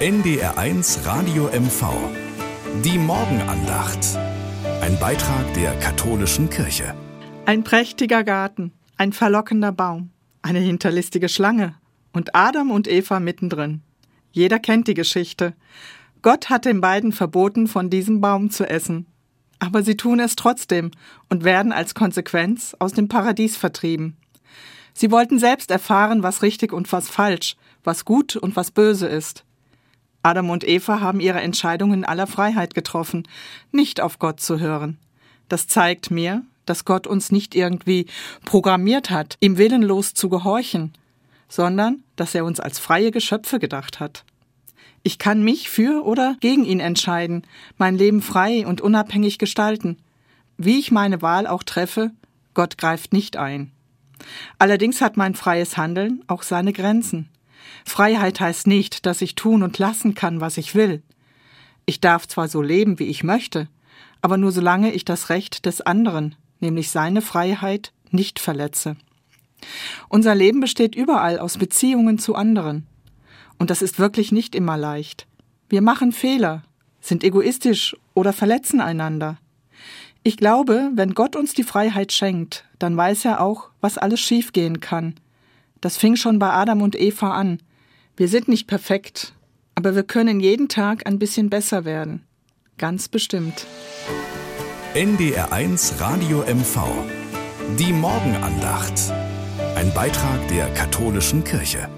NDR1 Radio MV. Die Morgenandacht. Ein Beitrag der katholischen Kirche. Ein prächtiger Garten, ein verlockender Baum, eine hinterlistige Schlange und Adam und Eva mittendrin. Jeder kennt die Geschichte. Gott hat den beiden verboten, von diesem Baum zu essen. Aber sie tun es trotzdem und werden als Konsequenz aus dem Paradies vertrieben. Sie wollten selbst erfahren, was richtig und was falsch, was gut und was böse ist. Adam und Eva haben ihre Entscheidung in aller Freiheit getroffen, nicht auf Gott zu hören. Das zeigt mir, dass Gott uns nicht irgendwie programmiert hat, ihm willenlos zu gehorchen, sondern dass er uns als freie Geschöpfe gedacht hat. Ich kann mich für oder gegen ihn entscheiden, mein Leben frei und unabhängig gestalten. Wie ich meine Wahl auch treffe, Gott greift nicht ein. Allerdings hat mein freies Handeln auch seine Grenzen. Freiheit heißt nicht, dass ich tun und lassen kann, was ich will. Ich darf zwar so leben, wie ich möchte, aber nur solange ich das Recht des anderen, nämlich seine Freiheit, nicht verletze. Unser Leben besteht überall aus Beziehungen zu anderen. Und das ist wirklich nicht immer leicht. Wir machen Fehler, sind egoistisch oder verletzen einander. Ich glaube, wenn Gott uns die Freiheit schenkt, dann weiß er auch, was alles schiefgehen kann. Das fing schon bei Adam und Eva an. Wir sind nicht perfekt, aber wir können jeden Tag ein bisschen besser werden. Ganz bestimmt. NDR1 Radio MV. Die Morgenandacht. Ein Beitrag der katholischen Kirche.